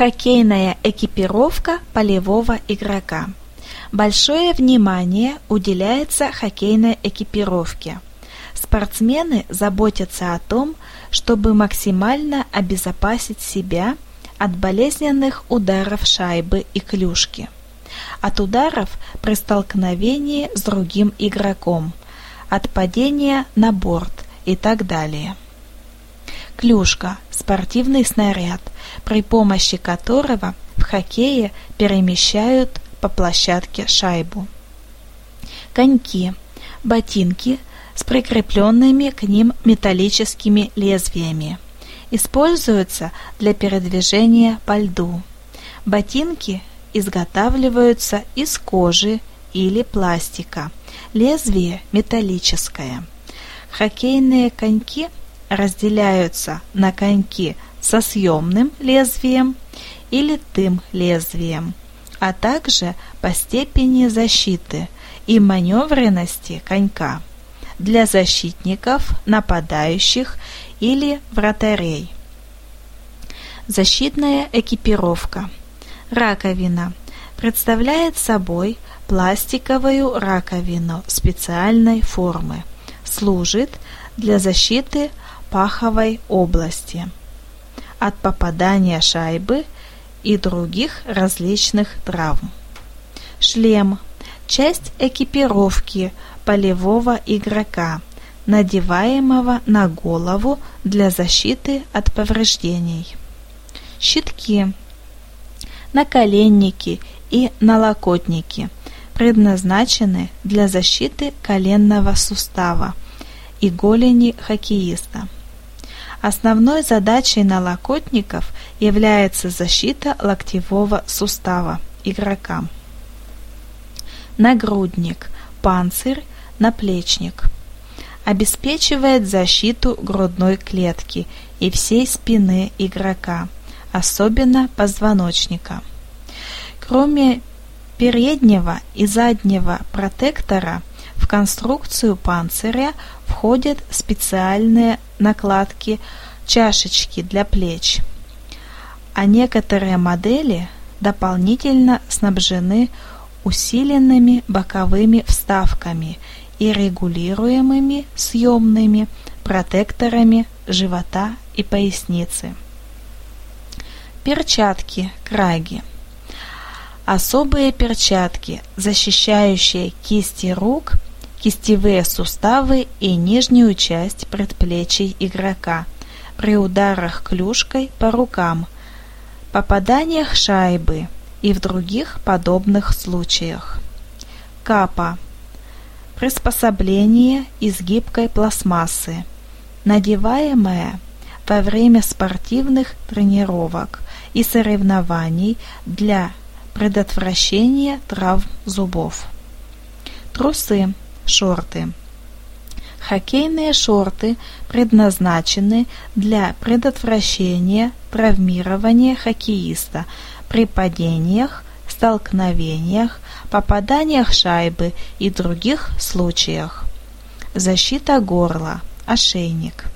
Хоккейная экипировка полевого игрока. Большое внимание уделяется хоккейной экипировке. Спортсмены заботятся о том, чтобы максимально обезопасить себя от болезненных ударов шайбы и клюшки, от ударов при столкновении с другим игроком, от падения на борт и так далее. Клюшка – спортивный снаряд, при помощи которого в хоккее перемещают по площадке шайбу. Коньки – ботинки с прикрепленными к ним металлическими лезвиями. Используются для передвижения по льду. Ботинки изготавливаются из кожи или пластика. Лезвие металлическое. Хоккейные коньки – разделяются на коньки со съемным лезвием и литым лезвием, а также по степени защиты и маневренности конька для защитников, нападающих или вратарей. Защитная экипировка. Раковина представляет собой пластиковую раковину специальной формы. Служит для защиты паховой области от попадания шайбы и других различных травм. Шлем – часть экипировки полевого игрока, надеваемого на голову для защиты от повреждений. Щитки, наколенники и налокотники предназначены для защиты коленного сустава и голени хоккеиста. Основной задачей налокотников является защита локтевого сустава игрока. Нагрудник, панцирь, наплечник. Обеспечивает защиту грудной клетки и всей спины игрока, особенно позвоночника. Кроме переднего и заднего протектора конструкцию панциря входят специальные накладки чашечки для плеч, а некоторые модели дополнительно снабжены усиленными боковыми вставками и регулируемыми съемными протекторами живота и поясницы. Перчатки краги. Особые перчатки, защищающие кисти рук – кистевые суставы и нижнюю часть предплечий игрока при ударах клюшкой по рукам, попаданиях шайбы и в других подобных случаях. Капа. Приспособление из гибкой пластмассы, надеваемое во время спортивных тренировок и соревнований для предотвращения травм зубов. Трусы шорты. Хоккейные шорты предназначены для предотвращения травмирования хоккеиста при падениях, столкновениях, попаданиях шайбы и других случаях. Защита горла, ошейник.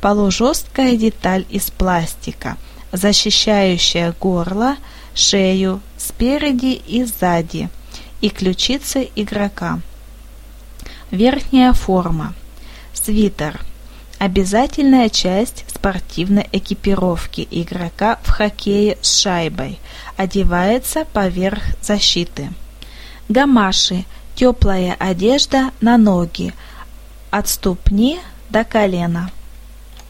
Полужесткая деталь из пластика, защищающая горло, шею спереди и сзади и ключицы игрока. Верхняя форма. Свитер. Обязательная часть спортивной экипировки игрока в хоккее с шайбой. Одевается поверх защиты. Гамаши. Теплая одежда на ноги. От ступни до колена.